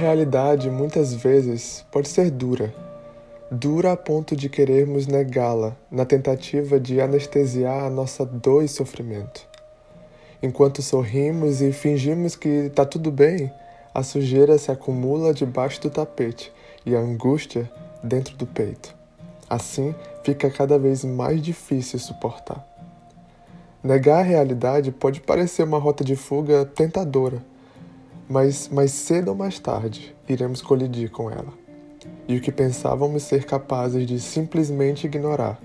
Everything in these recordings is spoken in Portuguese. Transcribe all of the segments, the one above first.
realidade muitas vezes pode ser dura, dura a ponto de querermos negá-la na tentativa de anestesiar a nossa dor e sofrimento. Enquanto sorrimos e fingimos que está tudo bem, a sujeira se acumula debaixo do tapete e a angústia dentro do peito. Assim, fica cada vez mais difícil suportar. Negar a realidade pode parecer uma rota de fuga tentadora, mas mais cedo ou mais tarde iremos colidir com ela. E o que pensávamos ser capazes de simplesmente ignorar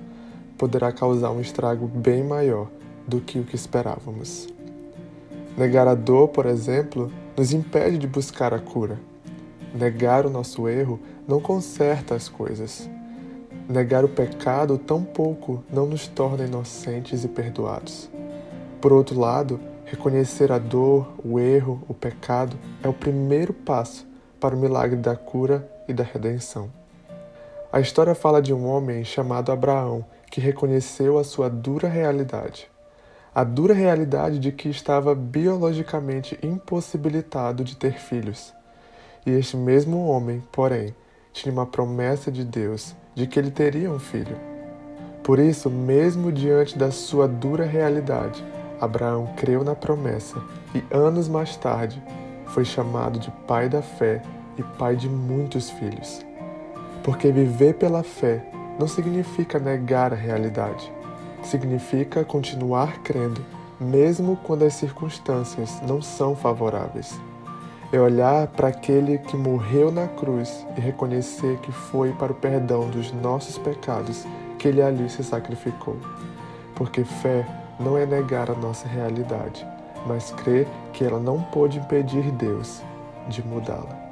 poderá causar um estrago bem maior do que o que esperávamos. Negar a dor, por exemplo, nos impede de buscar a cura. Negar o nosso erro não conserta as coisas. Negar o pecado tampouco não nos torna inocentes e perdoados. Por outro lado, Reconhecer a dor, o erro, o pecado é o primeiro passo para o milagre da cura e da redenção. A história fala de um homem chamado Abraão que reconheceu a sua dura realidade. A dura realidade de que estava biologicamente impossibilitado de ter filhos. E este mesmo homem, porém, tinha uma promessa de Deus de que ele teria um filho. Por isso, mesmo diante da sua dura realidade, Abraão creu na promessa e anos mais tarde foi chamado de pai da fé e pai de muitos filhos. Porque viver pela fé não significa negar a realidade, significa continuar crendo, mesmo quando as circunstâncias não são favoráveis. É olhar para aquele que morreu na cruz e reconhecer que foi para o perdão dos nossos pecados que ele ali se sacrificou. Porque fé não é negar a nossa realidade, mas crer que ela não pode impedir Deus de mudá-la.